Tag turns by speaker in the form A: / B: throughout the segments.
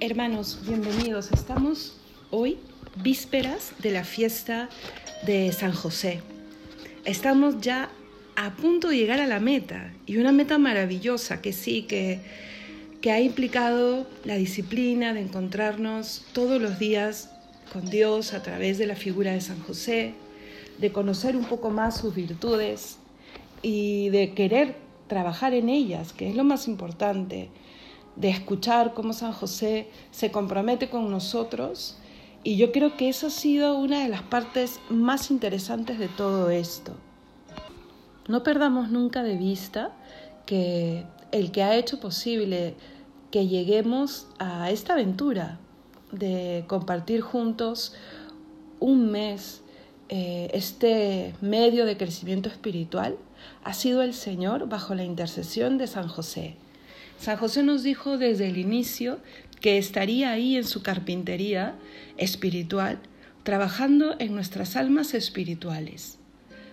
A: Hermanos, bienvenidos. Estamos hoy vísperas de la fiesta de San José. Estamos ya a punto de llegar a la meta y una meta maravillosa que sí, que, que ha implicado la disciplina de encontrarnos todos los días con Dios a través de la figura de San José, de conocer un poco más sus virtudes y de querer trabajar en ellas, que es lo más importante de escuchar cómo San José se compromete con nosotros. Y yo creo que eso ha sido una de las partes más interesantes de todo esto. No perdamos nunca de vista que el que ha hecho posible que lleguemos a esta aventura de compartir juntos un mes, eh, este medio de crecimiento espiritual, ha sido el Señor bajo la intercesión de San José. San José nos dijo desde el inicio que estaría ahí en su carpintería espiritual, trabajando en nuestras almas espirituales,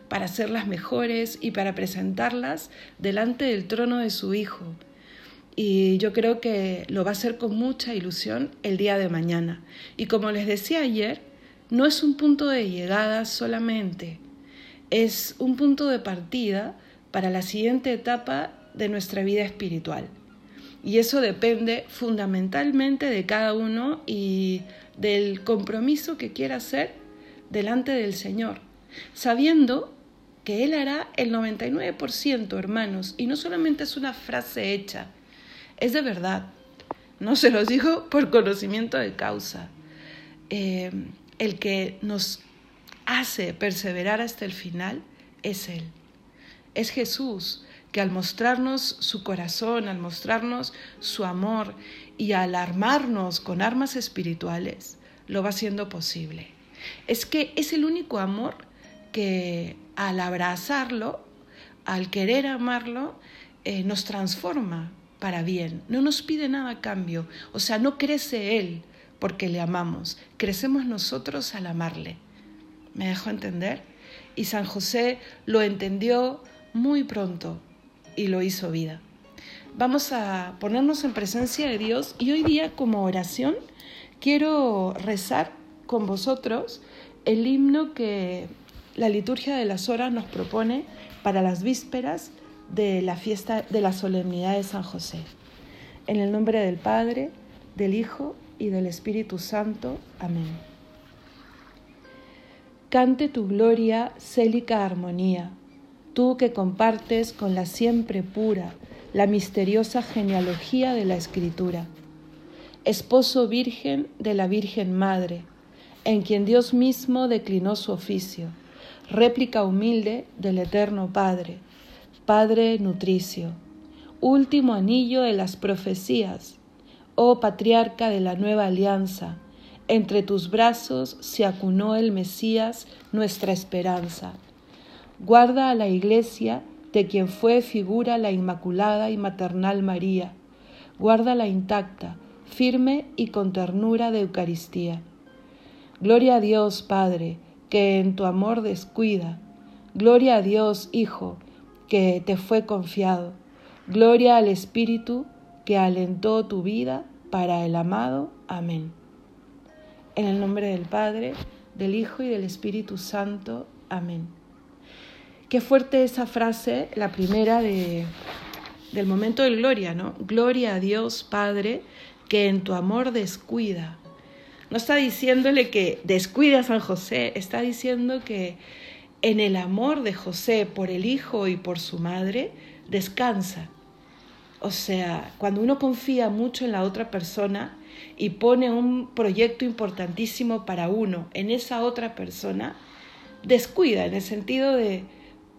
A: para hacerlas mejores y para presentarlas delante del trono de su Hijo. Y yo creo que lo va a hacer con mucha ilusión el día de mañana. Y como les decía ayer, no es un punto de llegada solamente, es un punto de partida para la siguiente etapa de nuestra vida espiritual. Y eso depende fundamentalmente de cada uno y del compromiso que quiera hacer delante del Señor, sabiendo que Él hará el 99%, hermanos, y no solamente es una frase hecha, es de verdad. No se los digo por conocimiento de causa. Eh, el que nos hace perseverar hasta el final es Él, es Jesús que al mostrarnos su corazón, al mostrarnos su amor y al armarnos con armas espirituales, lo va haciendo posible. Es que es el único amor que al abrazarlo, al querer amarlo, eh, nos transforma para bien. No nos pide nada a cambio. O sea, no crece Él porque le amamos, crecemos nosotros al amarle. ¿Me dejo entender? Y San José lo entendió muy pronto y lo hizo vida. Vamos a ponernos en presencia de Dios y hoy día como oración quiero rezar con vosotros el himno que la liturgia de las horas nos propone para las vísperas de la fiesta de la solemnidad de San José. En el nombre del Padre, del Hijo y del Espíritu Santo. Amén. Cante tu gloria, célica armonía tú que compartes con la siempre pura la misteriosa genealogía de la Escritura, esposo virgen de la Virgen Madre, en quien Dios mismo declinó su oficio, réplica humilde del Eterno Padre, Padre nutricio, último anillo de las profecías, oh patriarca de la nueva alianza, entre tus brazos se acunó el Mesías, nuestra esperanza Guarda a la iglesia de quien fue figura la Inmaculada y Maternal María. Guárdala intacta, firme y con ternura de Eucaristía. Gloria a Dios, Padre, que en tu amor descuida. Gloria a Dios, Hijo, que te fue confiado. Gloria al Espíritu que alentó tu vida para el amado. Amén. En el nombre del Padre, del Hijo y del Espíritu Santo. Amén. Qué fuerte esa frase, la primera de, del momento de gloria, ¿no? Gloria a Dios Padre que en tu amor descuida. No está diciéndole que descuide a San José, está diciendo que en el amor de José por el Hijo y por su madre descansa. O sea, cuando uno confía mucho en la otra persona y pone un proyecto importantísimo para uno en esa otra persona, descuida en el sentido de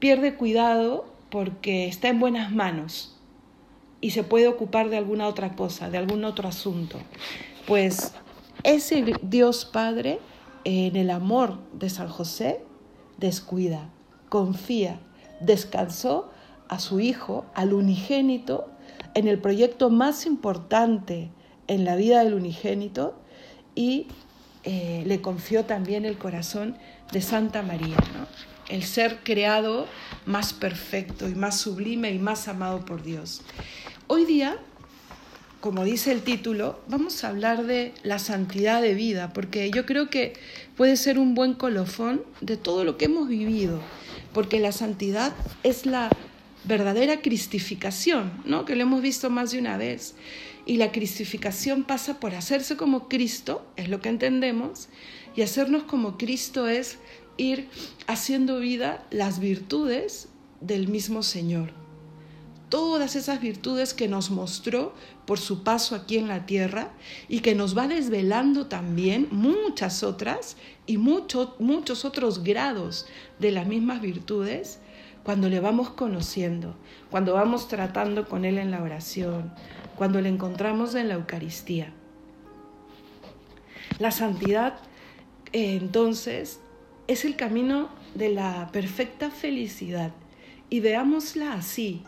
A: pierde cuidado porque está en buenas manos y se puede ocupar de alguna otra cosa, de algún otro asunto. Pues ese Dios Padre, en el amor de San José, descuida, confía, descansó a su Hijo, al unigénito, en el proyecto más importante en la vida del unigénito y eh, le confió también el corazón de Santa María. ¿no? El ser creado más perfecto y más sublime y más amado por Dios. Hoy día como dice el título, vamos a hablar de la santidad de vida, porque yo creo que puede ser un buen colofón de todo lo que hemos vivido, porque la santidad es la verdadera cristificación, ¿no? Que lo hemos visto más de una vez. Y la cristificación pasa por hacerse como Cristo, es lo que entendemos, y hacernos como Cristo es ir haciendo vida las virtudes del mismo Señor. Todas esas virtudes que nos mostró por su paso aquí en la tierra y que nos va desvelando también muchas otras y muchos otros grados de las mismas virtudes cuando le vamos conociendo, cuando vamos tratando con Él en la oración, cuando le encontramos en la Eucaristía. La santidad, eh, entonces, es el camino de la perfecta felicidad. Y veámosla así.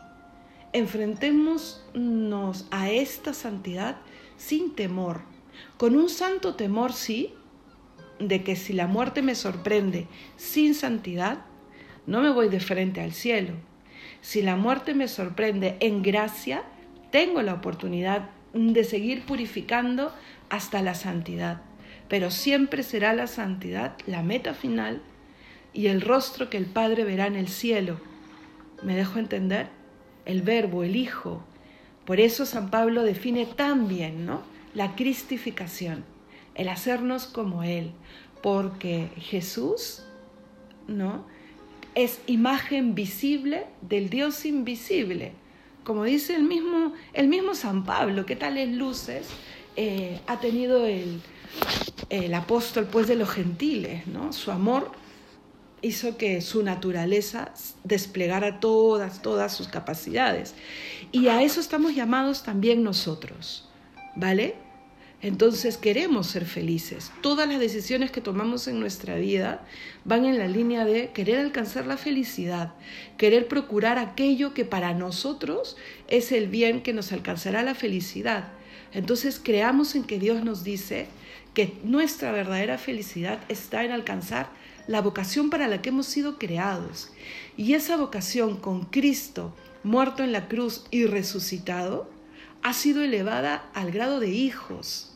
A: Enfrentémonos a esta santidad sin temor, con un santo temor, sí, de que si la muerte me sorprende sin santidad, no me voy de frente al cielo. Si la muerte me sorprende en gracia, tengo la oportunidad de seguir purificando hasta la santidad. Pero siempre será la santidad la meta final y el rostro que el Padre verá en el cielo. ¿Me dejo entender? El verbo, el Hijo. Por eso San Pablo define tan bien, ¿no? La cristificación, el hacernos como Él, porque Jesús, ¿no? es imagen visible del Dios invisible. Como dice el mismo, el mismo San Pablo, ¿qué tales luces eh, ha tenido el, el, apóstol pues de los gentiles? ¿no? Su amor hizo que su naturaleza desplegara todas, todas sus capacidades. Y a eso estamos llamados también nosotros, ¿vale? Entonces queremos ser felices. Todas las decisiones que tomamos en nuestra vida van en la línea de querer alcanzar la felicidad, querer procurar aquello que para nosotros es el bien que nos alcanzará la felicidad. Entonces creamos en que Dios nos dice que nuestra verdadera felicidad está en alcanzar la vocación para la que hemos sido creados. Y esa vocación con Cristo muerto en la cruz y resucitado ha sido elevada al grado de hijos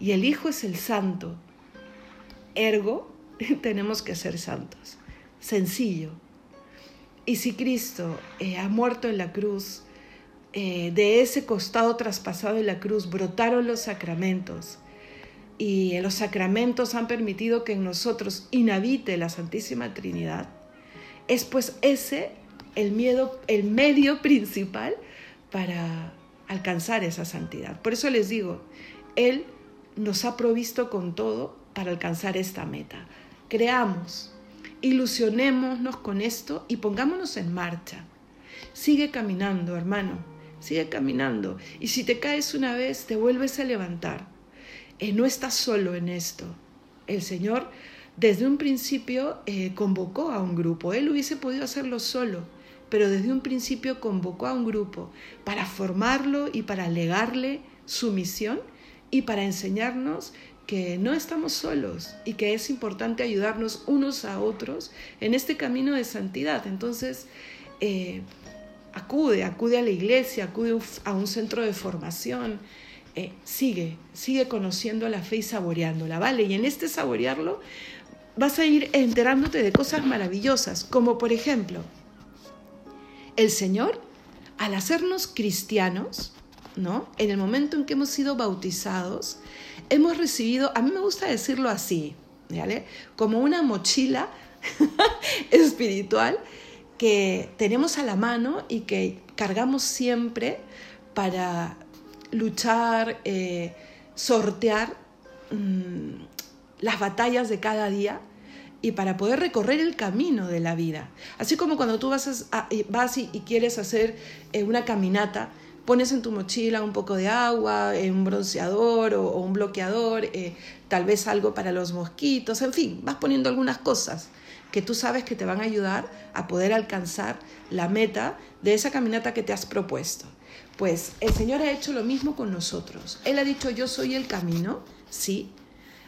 A: y el Hijo es el santo. Ergo, tenemos que ser santos. Sencillo. Y si Cristo eh, ha muerto en la cruz, eh, de ese costado traspasado en la cruz brotaron los sacramentos. Y los sacramentos han permitido que en nosotros inhabite la Santísima Trinidad. Es pues ese el, miedo, el medio principal para alcanzar esa santidad. Por eso les digo, Él nos ha provisto con todo para alcanzar esta meta. Creamos, ilusionémonos con esto y pongámonos en marcha. Sigue caminando, hermano, sigue caminando. Y si te caes una vez, te vuelves a levantar. Eh, no estás solo en esto. El Señor desde un principio eh, convocó a un grupo. Él hubiese podido hacerlo solo, pero desde un principio convocó a un grupo para formarlo y para legarle su misión y para enseñarnos que no estamos solos y que es importante ayudarnos unos a otros en este camino de santidad. Entonces, eh, acude, acude a la iglesia, acude a un centro de formación, eh, sigue, sigue conociendo la fe y saboreándola, ¿vale? Y en este saborearlo vas a ir enterándote de cosas maravillosas, como por ejemplo, el Señor, al hacernos cristianos, ¿no? En el momento en que hemos sido bautizados, hemos recibido, a mí me gusta decirlo así, ¿vale? Como una mochila espiritual que tenemos a la mano y que cargamos siempre para luchar, eh, sortear mm, las batallas de cada día y para poder recorrer el camino de la vida. Así como cuando tú vas, vas y, quieres hacer eh, una caminata, pones en tu mochila un poco de agua, eh, un bronceador o, un bloqueador, eh, tal vez algo para los mosquitos, en fin, vas poniendo algunas cosas que tú sabes que te van a ayudar a poder alcanzar la meta de esa caminata que te has propuesto. Pues el Señor ha hecho lo mismo con nosotros. Él ha dicho, yo soy el camino, sí.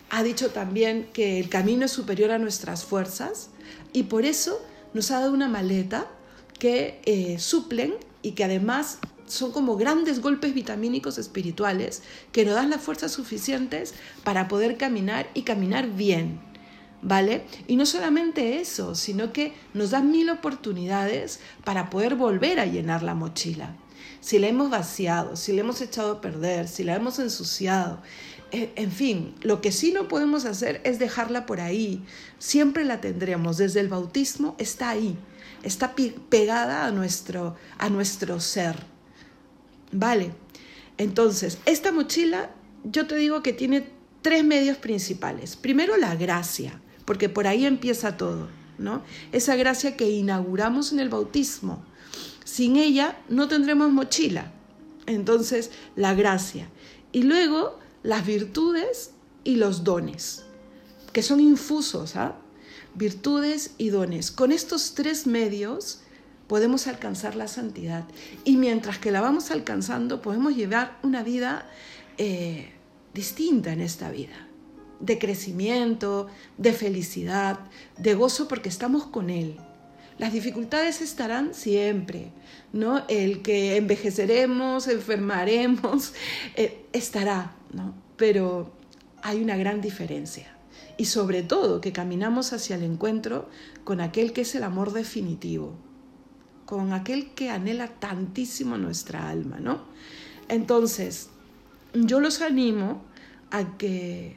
A: Ha dicho también que el camino es superior a nuestras fuerzas y por eso nos ha dado una maleta que eh, suplen y que además son como grandes golpes vitamínicos espirituales que nos dan las fuerzas suficientes para poder caminar y caminar bien. ¿Vale? Y no solamente eso, sino que nos dan mil oportunidades para poder volver a llenar la mochila. Si la hemos vaciado, si la hemos echado a perder, si la hemos ensuciado, eh, en fin, lo que sí no podemos hacer es dejarla por ahí. Siempre la tendremos. Desde el bautismo está ahí, está pegada a nuestro, a nuestro ser. Vale. Entonces, esta mochila, yo te digo que tiene tres medios principales. Primero, la gracia porque por ahí empieza todo, ¿no? Esa gracia que inauguramos en el bautismo. Sin ella no tendremos mochila. Entonces, la gracia. Y luego, las virtudes y los dones, que son infusos, ¿ah? Virtudes y dones. Con estos tres medios podemos alcanzar la santidad. Y mientras que la vamos alcanzando, podemos llevar una vida eh, distinta en esta vida de crecimiento, de felicidad, de gozo porque estamos con Él. Las dificultades estarán siempre, ¿no? El que envejeceremos, enfermaremos, eh, estará, ¿no? Pero hay una gran diferencia. Y sobre todo que caminamos hacia el encuentro con aquel que es el amor definitivo, con aquel que anhela tantísimo nuestra alma, ¿no? Entonces, yo los animo a que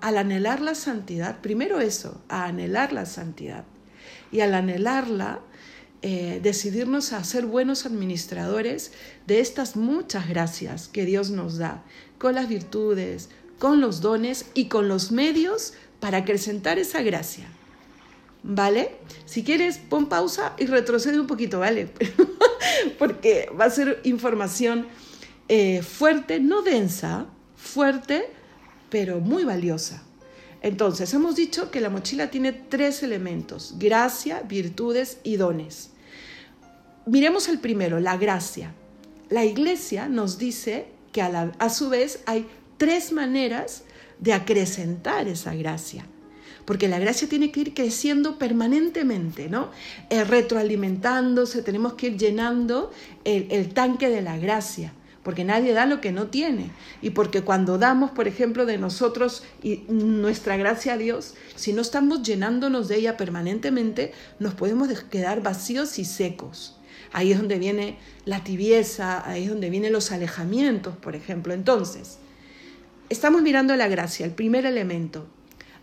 A: al anhelar la santidad, primero eso, a anhelar la santidad. Y al anhelarla, eh, decidirnos a ser buenos administradores de estas muchas gracias que Dios nos da, con las virtudes, con los dones y con los medios para acrecentar esa gracia. ¿Vale? Si quieres, pon pausa y retrocede un poquito, ¿vale? Porque va a ser información eh, fuerte, no densa, fuerte, pero muy valiosa. Entonces, hemos dicho que la mochila tiene tres elementos, gracia, virtudes y dones. Miremos el primero, la gracia. La iglesia nos dice que a, su vez hay tres maneras de acrecentar esa gracia porque la gracia tiene que ir creciendo permanentemente, ¿no? Eh, retroalimentándose, tenemos que ir llenando el, tanque de la gracia porque nadie da lo que no tiene. Y porque cuando damos, por ejemplo, de nosotros y nuestra gracia a Dios, si no estamos llenándonos de ella permanentemente, nos podemos quedar vacíos y secos. Ahí es donde viene la tibieza, ahí es donde vienen los alejamientos, por ejemplo. Entonces, estamos mirando la gracia, el primer elemento.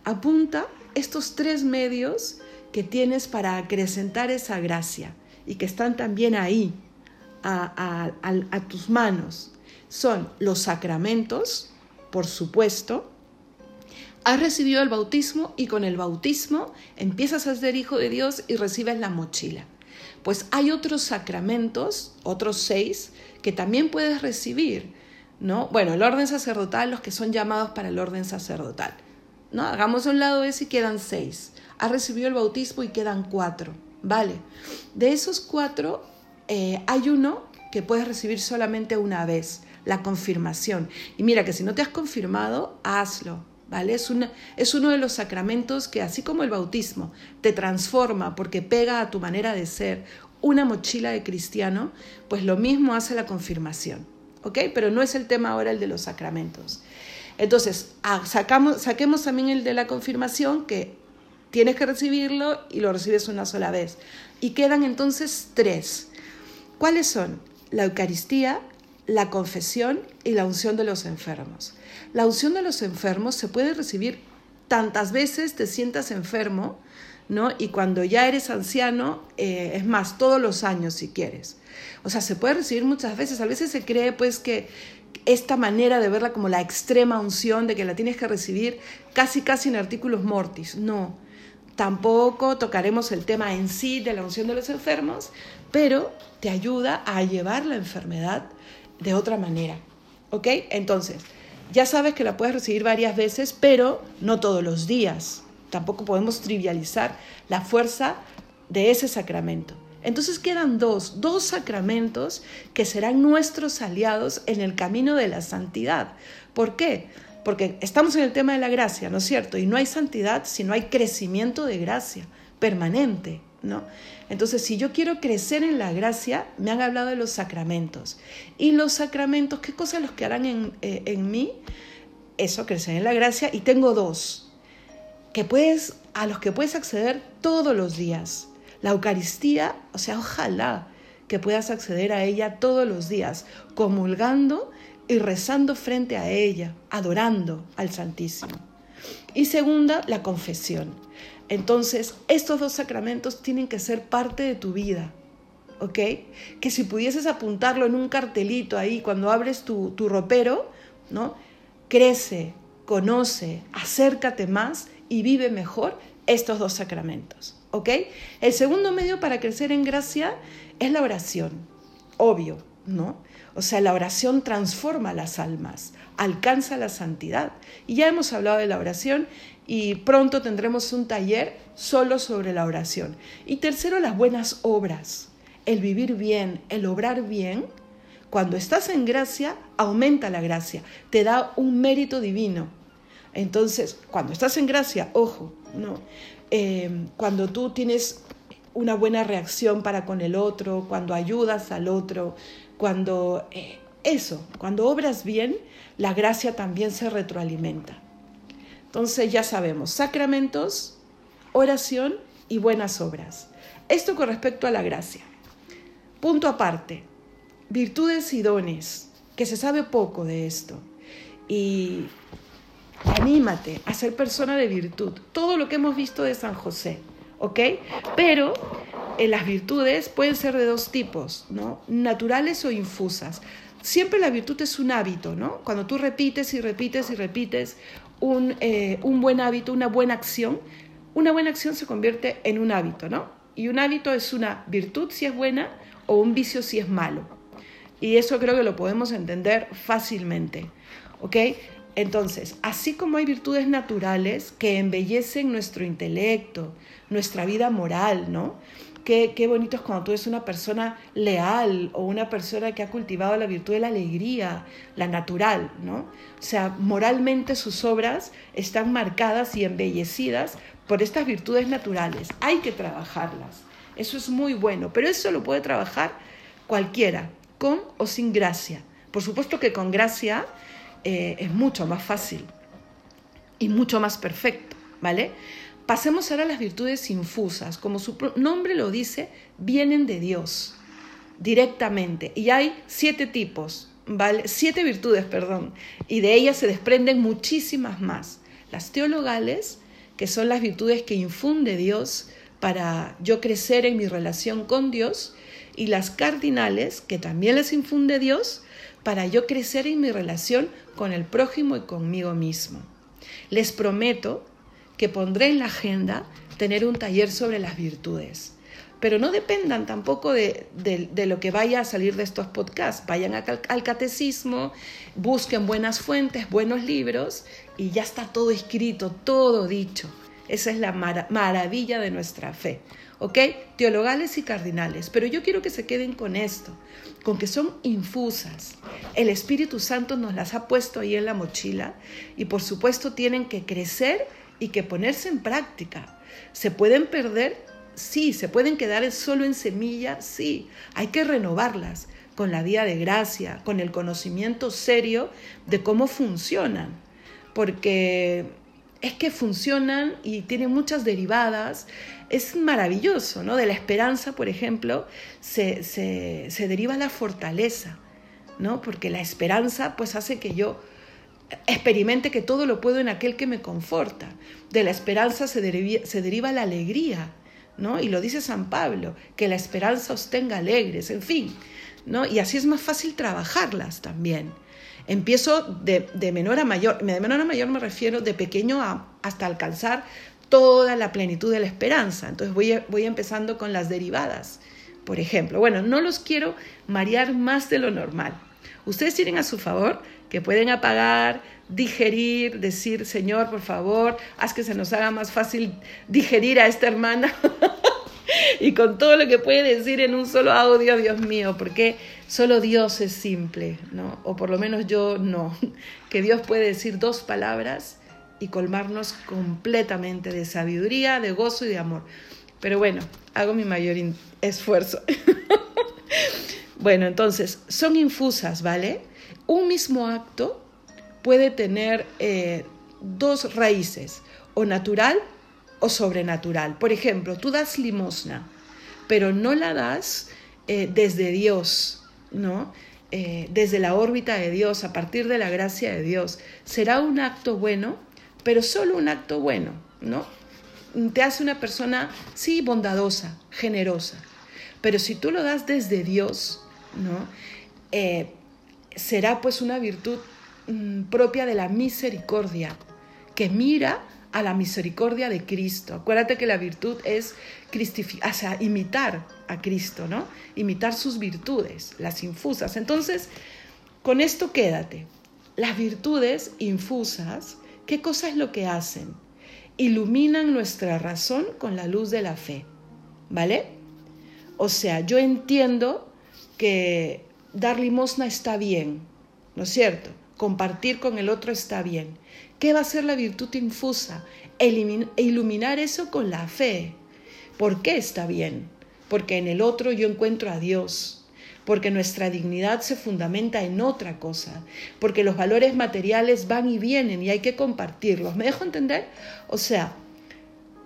A: Apunta estos tres medios que tienes para acrecentar esa gracia y que están también ahí a, tus manos son los sacramentos, por supuesto, has recibido el bautismo y con el bautismo empiezas a ser hijo de Dios y recibes la mochila. Pues hay otros sacramentos, otros seis, que también puedes recibir, ¿no? Bueno, el orden sacerdotal, los que son llamados para el orden sacerdotal, ¿no? Hagamos un lado ese y quedan seis. Has recibido el bautismo y quedan cuatro, ¿vale? De esos cuatro, eh, hay uno que puedes recibir solamente una vez, la confirmación. Y mira que si no te has confirmado, hazlo, ¿vale? Es, es uno de los sacramentos que, así como el bautismo, te transforma porque pega a tu manera de ser una mochila de cristiano, pues lo mismo hace la confirmación, ¿ok? Pero no es el tema ahora el de los sacramentos. Entonces, ah, sacamos, saquemos también el de la confirmación, que tienes que recibirlo y lo recibes una sola vez. Y quedan entonces tres. ¿Cuáles son? La Eucaristía, la confesión y la unción de los enfermos. La unción de los enfermos se puede recibir tantas veces te sientas enfermo, ¿no? Y cuando ya eres anciano, eh, es más, todos los años si quieres. O sea, se puede recibir muchas veces. A veces se cree pues que esta manera de verla como la extrema unción, de que la tienes que recibir casi casi en artículos mortis. No, Tampoco tocaremos el tema en sí de la unción de los enfermos, pero te ayuda a llevar la enfermedad de otra manera. ¿Ok? Entonces, ya sabes que la puedes recibir varias veces, pero no todos los días. Tampoco podemos trivializar la fuerza de ese sacramento. Entonces quedan dos, dos sacramentos que serán nuestros aliados en el camino de la santidad. ¿Por qué? Porque estamos en el tema de la gracia, ¿no es cierto? Y no hay santidad si no hay crecimiento de gracia permanente, ¿no? Entonces, si yo quiero crecer en la gracia, me han hablado de los sacramentos. Y los sacramentos, ¿qué cosas los que harán en, eh, en mí? Eso, crecer en la gracia. Y tengo dos, que puedes, a los que puedes acceder todos los días. La Eucaristía, o sea, ojalá que puedas acceder a ella todos los días, comulgando y rezando frente a ella, adorando al Santísimo. Y segunda, la confesión. Entonces, estos dos sacramentos tienen que ser parte de tu vida, ¿ok? Que si pudieses apuntarlo en un cartelito ahí cuando abres tu, tu ropero, ¿no? Crece, conoce, acércate más y vive mejor estos dos sacramentos, ¿ok? El segundo medio para crecer en gracia es la oración, obvio, ¿no? O sea, la oración transforma las almas, alcanza la santidad. Y ya hemos hablado de la oración y pronto tendremos un taller solo sobre la oración. Y tercero, las buenas obras, el vivir bien, el obrar bien. Cuando estás en gracia, aumenta la gracia, te da un mérito divino. Entonces, cuando estás en gracia, ojo, no, eh, cuando tú tienes una buena reacción para con el otro, cuando ayudas al otro, cuando eh, eso, cuando obras bien, la gracia también se retroalimenta. Entonces ya sabemos, sacramentos, oración y buenas obras. Esto con respecto a la gracia. Punto aparte, virtudes y dones, que se sabe poco de esto. Y anímate a ser persona de virtud. Todo lo que hemos visto de San José, ¿ok? Pero las virtudes pueden ser de dos tipos, ¿no? Naturales o infusas. Siempre la virtud es un hábito, ¿no? Cuando tú repites y repites y repites un, eh, un buen hábito, una buena acción, una buena acción se convierte en un hábito, ¿no? Y un hábito es una virtud si es buena o un vicio si es malo. Y eso creo que lo podemos entender fácilmente, ¿ok? Entonces, así como hay virtudes naturales que embellecen nuestro intelecto, nuestra vida moral, ¿no? Qué, qué, bonito es cuando tú eres una persona leal o una persona que ha cultivado la virtud de la alegría, la natural, ¿no? O sea, moralmente sus obras están marcadas y embellecidas por estas virtudes naturales. Hay que trabajarlas. Eso es muy bueno, pero eso lo puede trabajar cualquiera, con o sin gracia. Por supuesto que con gracia eh, es mucho más fácil y mucho más perfecto, ¿vale? Pasemos ahora a las virtudes infusas. Como su nombre lo dice, vienen de Dios directamente. Y hay siete tipos, ¿vale? Siete virtudes, perdón. Y de ellas se desprenden muchísimas más. Las teologales, que son las virtudes que infunde Dios para yo crecer en mi relación con Dios. Y las cardinales, que también les infunde Dios para yo crecer en mi relación con el prójimo y conmigo mismo. Les prometo que pondré en la agenda tener un taller sobre las virtudes. Pero no dependan tampoco de, lo que vaya a salir de estos podcasts. Vayan al catecismo, busquen buenas fuentes, buenos libros y ya está todo escrito, todo dicho. Esa es la maravilla de nuestra fe. ¿Ok? Teologales y cardinales. Pero yo quiero que se queden con esto con que son infusas. El Espíritu Santo nos las ha puesto ahí en la mochila y por supuesto tienen que crecer y que ponerse en práctica. ¿Se pueden perder? Sí. ¿Se pueden quedar solo en semilla? Sí. Hay que renovarlas con la vía de gracia, con el conocimiento serio de cómo funcionan. Porque es que funcionan y tienen muchas derivadas. Es maravilloso, ¿no? De la esperanza, por ejemplo, se, se, deriva la fortaleza, ¿no? Porque la esperanza pues hace que yo experimente que todo lo puedo en aquel que me conforta. De la esperanza se, deriva, la alegría, ¿no? Y lo dice San Pablo, que la esperanza os tenga alegres, en fin, ¿no? Y así es más fácil trabajarlas también. Empiezo de, menor a mayor. De menor a mayor me refiero de pequeño a, hasta alcanzar toda la plenitud de la esperanza. Entonces voy empezando con las derivadas, por ejemplo. Bueno, no los quiero marear más de lo normal. Ustedes tienen a su favor que pueden apagar, digerir, decir, Señor, por favor, haz que se nos haga más fácil digerir a esta hermana. y con todo lo que puede decir en un solo audio, Dios mío, porque solo Dios es simple, ¿no? O por lo menos yo no, que Dios puede decir dos palabras y colmarnos completamente de sabiduría, de gozo y de amor. Pero bueno, hago mi mayor esfuerzo. bueno, entonces, son infusas, ¿vale? Un mismo acto puede tener eh, dos raíces, o natural o sobrenatural. Por ejemplo, tú das limosna, pero no la das eh, desde Dios, ¿no? Eh, desde la órbita de Dios, a partir de la gracia de Dios. Será un acto bueno, pero solo un acto bueno, ¿no? Te hace una persona, sí, bondadosa, generosa. Pero si tú lo das desde Dios, ¿no? Eh, será pues una virtud mm, propia de la misericordia, que mira a la misericordia de Cristo. Acuérdate que la virtud es sea, imitar a Cristo, ¿no? Imitar sus virtudes, las infusas. Entonces, con esto quédate. Las virtudes infusas, ¿qué cosa es lo que hacen? Iluminan nuestra razón con la luz de la fe, ¿vale? O sea, yo entiendo que dar limosna está bien, ¿no es cierto? Compartir con el otro está bien. ¿Qué va a ser la virtud infusa? iluminar eso con la fe. ¿Por qué está bien? Porque en el otro yo encuentro a Dios, porque nuestra dignidad se fundamenta en otra cosa, porque los valores materiales van y vienen y hay que compartirlos. ¿Me dejo entender? O sea,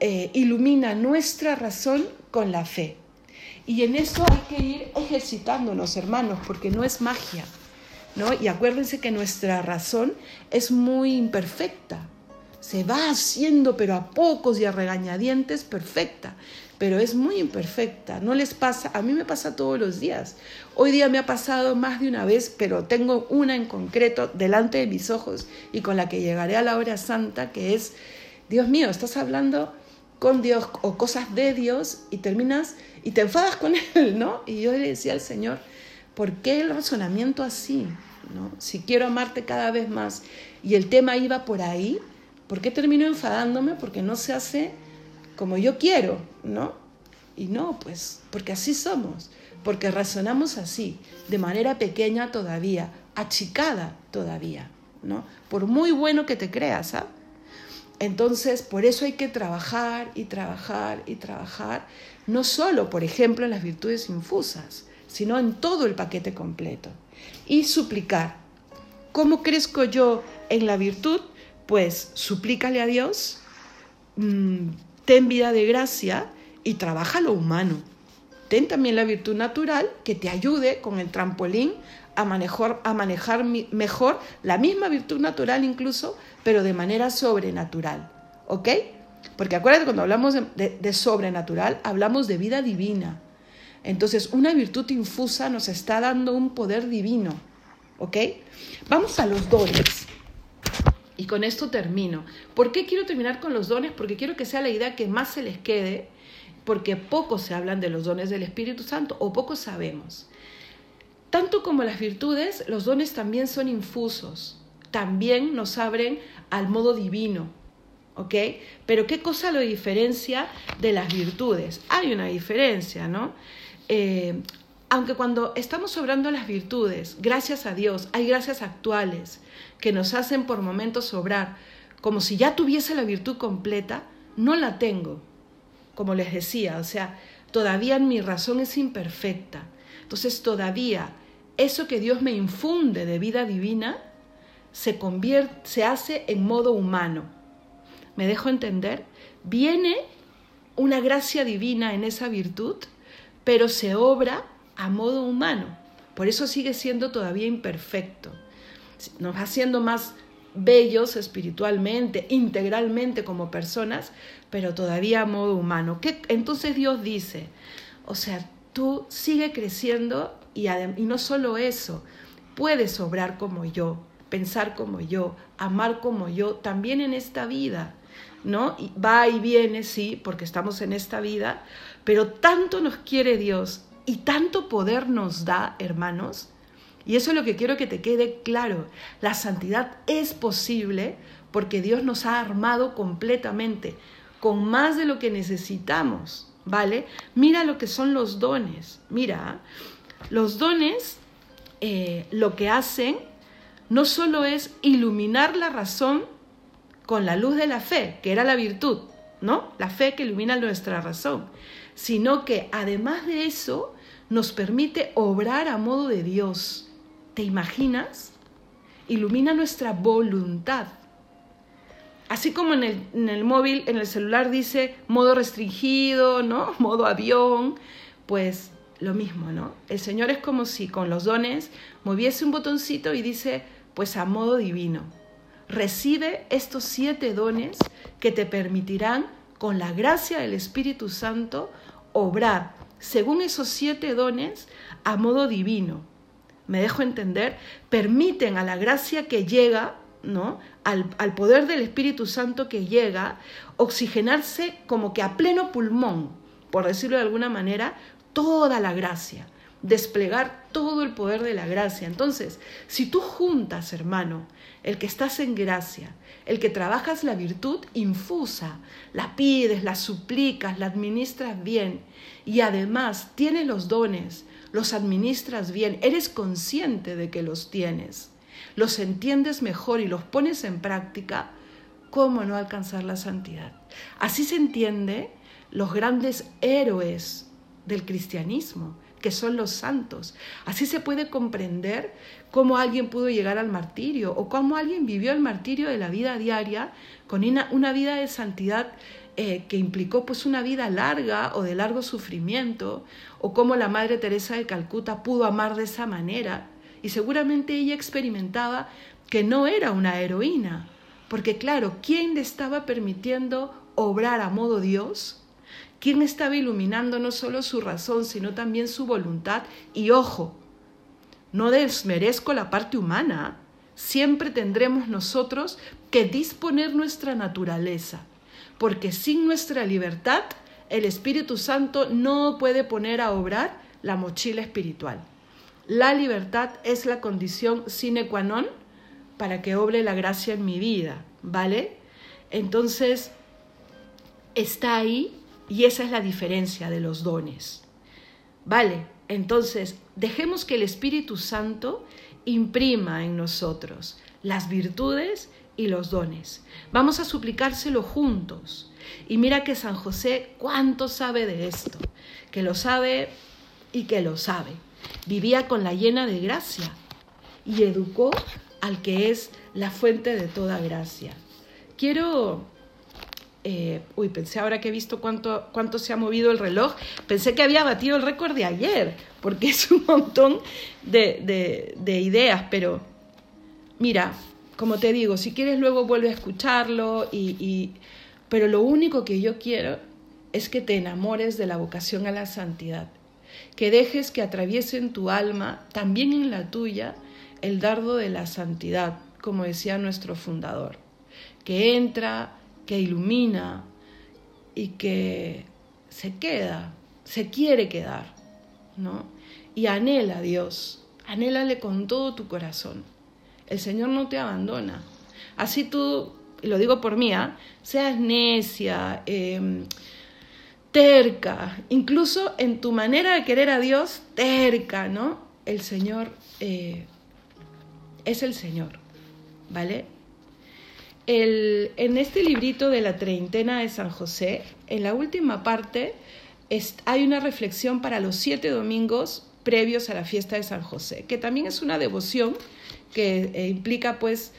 A: eh, ilumina nuestra razón con la fe. Y en eso hay que ir ejercitándonos, hermanos, porque no es magia. Y acuérdense que nuestra razón es muy imperfecta. Se va haciendo, pero a pocos y a regañadientes, perfecta. Pero es muy imperfecta. No les pasa, a mí me pasa todos los días. Hoy día me ha pasado más de una vez, pero tengo una en concreto delante de mis ojos y con la que llegaré a la hora santa, que es, Dios mío, estás hablando con Dios o cosas de Dios y terminas y te enfadas con Él, ¿no? Y yo le decía al Señor, ¿por qué el razonamiento así? ¿no? Si quiero amarte cada vez más y el tema iba por ahí, ¿por qué termino enfadándome? Porque no se hace como yo quiero, ¿no? Y no, pues, porque así somos, porque razonamos así, de manera pequeña todavía, achicada todavía, ¿no? Por muy bueno que te creas, ¿ah? Entonces, por eso hay que trabajar y trabajar y trabajar, no solo, por ejemplo, en las virtudes infusas, sino en todo el paquete completo y suplicar. ¿Cómo crezco yo en la virtud? Pues suplícale a Dios, mm, ten vida de gracia y trabaja lo humano. Ten también la virtud natural que te ayude con el trampolín a manejar, a manejar mejor la misma virtud natural incluso, pero de manera sobrenatural. ¿Ok? Porque acuérdate, cuando hablamos de sobrenatural, hablamos de vida divina. Entonces, una virtud infusa nos está dando un poder divino. ¿Ok? Vamos a los dones. Y con esto termino. ¿Por qué quiero terminar con los dones? Porque quiero que sea la idea que más se les quede, porque pocos se hablan de los dones del Espíritu Santo o pocos sabemos. Tanto como las virtudes, los dones también son infusos. También nos abren al modo divino. ¿Ok? Pero ¿qué cosa lo diferencia de las virtudes? Hay una diferencia, ¿no? Eh, aunque cuando estamos sobrando las virtudes, gracias a Dios, hay gracias actuales que nos hacen por momentos sobrar, como si ya tuviese la virtud completa, no la tengo, como les decía, o sea, todavía mi razón es imperfecta. Entonces todavía eso que Dios me infunde de vida divina se convierte, se hace en modo humano. ¿Me dejo entender? Viene una gracia divina en esa virtud pero se obra a modo humano. Por eso sigue siendo todavía imperfecto. Nos va haciendo más bellos espiritualmente, integralmente como personas, pero todavía a modo humano. ¿Qué? Entonces Dios dice, o sea, tú sigue creciendo y, y no solo eso, puedes obrar como yo, pensar como yo, amar como yo, también en esta vida. ¿no? Va y viene, sí, porque estamos en esta vida, pero tanto nos quiere Dios y tanto poder nos da, hermanos, y eso es lo que quiero que te quede claro. La santidad es posible porque Dios nos ha armado completamente, con más de lo que necesitamos, ¿vale? Mira lo que son los dones. Mira, los dones eh, lo que hacen no solo es iluminar la razón con la luz de la fe, que era la virtud, ¿no? La fe que ilumina nuestra razón, sino que además de eso nos permite obrar a modo de Dios. ¿Te imaginas? Ilumina nuestra voluntad. Así como en el, en el móvil, en el celular dice modo restringido, ¿no? Modo avión, pues lo mismo, ¿no? El Señor es como si con los dones moviese un botoncito y dice, pues a modo divino. Recibe estos siete dones que te permitirán, con la gracia del Espíritu Santo, obrar según esos siete dones a modo divino. Me dejo entender, permiten a la gracia que llega, ¿no? Al, al poder del Espíritu Santo que llega, oxigenarse como que a pleno pulmón, por decirlo de alguna manera, toda la gracia, desplegar todo el poder de la gracia. Entonces, si tú juntas, hermano, el que estás en gracia, el que trabajas la virtud infusa, la pides, la suplicas, la administras bien y además tienes los dones, los administras bien, eres consciente de que los tienes, los entiendes mejor y los pones en práctica, ¿cómo no alcanzar la santidad? Así se entiende los grandes héroes del cristianismo, que son los santos. Así se puede comprender cómo alguien pudo llegar al martirio o cómo alguien vivió el martirio de la vida diaria con una, vida de santidad eh, que implicó pues una vida larga o de largo sufrimiento o cómo la Madre Teresa de Calcuta pudo amar de esa manera y seguramente ella experimentaba que no era una heroína, porque claro, ¿quién le estaba permitiendo obrar a modo Dios? ¿Quién estaba iluminando no solo su razón, sino también su voluntad? Y ojo, no desmerezco la parte humana. Siempre tendremos nosotros que disponer nuestra naturaleza, porque sin nuestra libertad el Espíritu Santo no puede poner a obrar la mochila espiritual. La libertad es la condición sine qua non para que obre la gracia en mi vida, ¿vale? Entonces, está ahí y esa es la diferencia de los dones. Vale, entonces dejemos que el Espíritu Santo imprima en nosotros las virtudes y los dones. Vamos a suplicárselo juntos. Y mira que San José cuánto sabe de esto, que lo sabe y que lo sabe. Vivía con la llena de gracia y educó al que es la fuente de toda gracia. Quiero eh, uy, pensé ahora que he visto cuánto, cuánto se ha movido el reloj, pensé que había batido el récord de ayer, porque es un montón de, ideas, pero mira, como te digo, si quieres luego vuelve a escucharlo, y, pero lo único que yo quiero es que te enamores de la vocación a la santidad, que dejes que atraviese en tu alma, también en la tuya, el dardo de la santidad, como decía nuestro fundador, que entra que ilumina y que se queda, se quiere quedar, ¿no? Y anhela a Dios, anhélale con todo tu corazón. El Señor no te abandona. Así tú, lo digo por mí, ¿ah? seas necia, em, terca, incluso en tu manera de querer a Dios, terca, ¿no? El Señor eh, es el Señor, ¿vale? en este librito de la treintena de San José, en la última parte hay una reflexión para los siete domingos previos a la fiesta de San José, que también es una devoción que eh, implica pues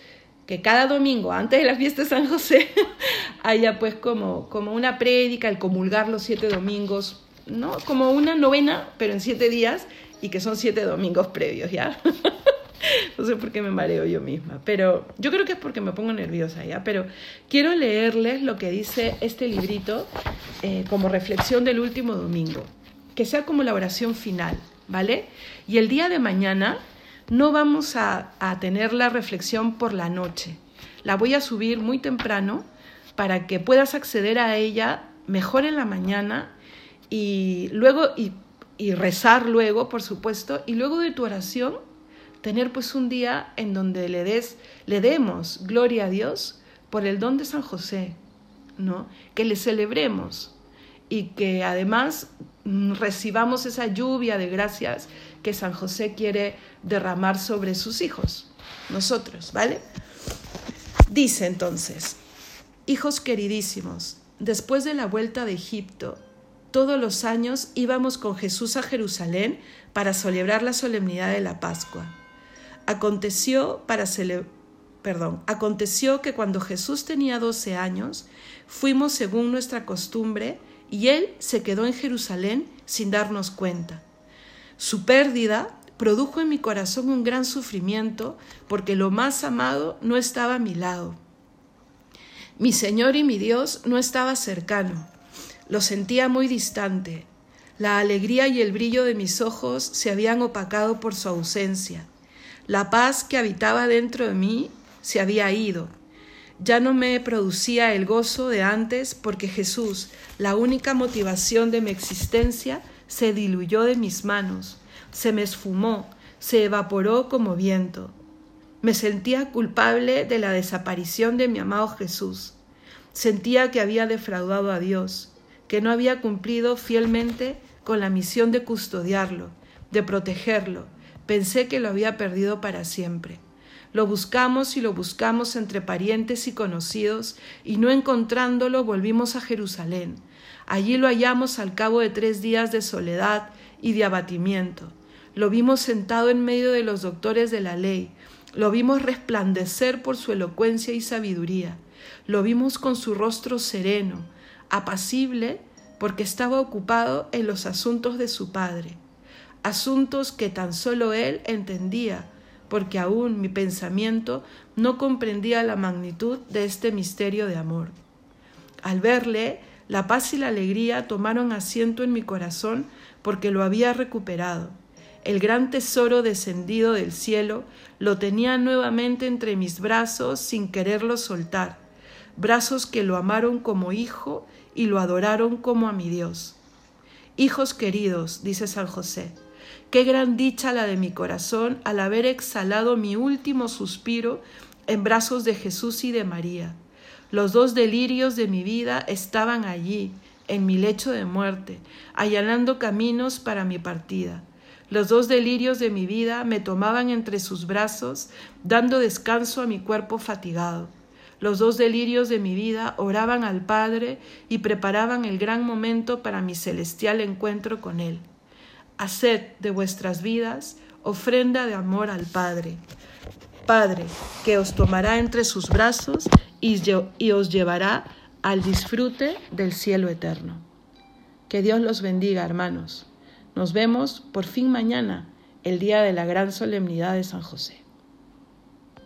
A: que cada domingo antes de la fiesta de San José haya pues como, como una prédica, el comulgar los siete domingos, ¿no? Como una novena, pero en siete días y que son siete domingos previos, ¿ya? no sé por qué me mareo yo misma, pero yo creo que es porque me pongo nerviosa ya, pero quiero leerles lo que dice este librito eh, como reflexión del último domingo, que sea como la oración final, ¿vale? Y el día de mañana no vamos a, tener la reflexión por la noche, la voy a subir muy temprano para que puedas acceder a ella mejor en la mañana y luego y, y rezar luego, por supuesto, y luego de tu oración tener pues un día en donde le des, le demos gloria a Dios por el don de San José, ¿no? Que le celebremos y que además mm, recibamos esa lluvia de gracias San José quiere derramar sobre sus hijos, nosotros, ¿vale? Dice entonces, hijos queridísimos, después de la vuelta de Egipto, todos los años íbamos con Jesús a Jerusalén para celebrar la solemnidad de la Pascua. Aconteció para Perdón, aconteció que cuando Jesús tenía doce años, fuimos según nuestra costumbre y él se quedó en Jerusalén sin darnos cuenta. Su pérdida produjo en mi corazón un gran sufrimiento porque lo más amado no estaba a mi lado. Mi Señor y mi Dios no estaba cercano. Lo sentía muy distante. La alegría y el brillo de mis ojos se habían opacado por su ausencia. La paz que habitaba dentro de mí se había ido. Ya no me producía el gozo de antes porque Jesús, la única motivación de mi existencia, se diluyó de mis manos, se me esfumó, se evaporó como viento. Me sentía culpable de la desaparición de mi amado Jesús. Sentía que había defraudado a Dios, que no había cumplido fielmente con la misión de custodiarlo, de protegerlo. Pensé que lo había perdido para siempre. Lo buscamos y lo buscamos entre parientes y conocidos, y no encontrándolo volvimos a Jerusalén. Allí lo hallamos al cabo de tres días de soledad y de abatimiento. Lo vimos sentado en medio de los doctores de la ley, lo vimos resplandecer por su elocuencia y sabiduría, lo vimos con su rostro sereno, apacible, porque estaba ocupado en los asuntos de su Padre, asuntos que tan solo él entendía, porque aún mi pensamiento no comprendía la magnitud de este misterio de amor. Al verle, la paz y la alegría tomaron asiento en mi corazón porque lo había recuperado. El gran tesoro descendido del cielo lo tenía nuevamente entre mis brazos sin quererlo soltar, brazos que lo amaron como hijo y lo adoraron como a mi Dios. Hijos queridos, dice San José, Qué gran dicha la de mi corazón al haber exhalado mi último suspiro en brazos de Jesús y de María. Los dos delirios de mi vida estaban allí, en mi lecho de muerte, allanando caminos para mi partida. Los dos delirios de mi vida me tomaban entre sus brazos, dando descanso a mi cuerpo fatigado. Los dos delirios de mi vida oraban al Padre y preparaban el gran momento para mi celestial encuentro con Él haced de vuestras vidas ofrenda de amor al Padre. Padre, que os tomará entre sus brazos y, os llevará al disfrute del cielo eterno. Que Dios los bendiga, hermanos. Nos vemos por fin mañana, el día de la gran solemnidad de San José.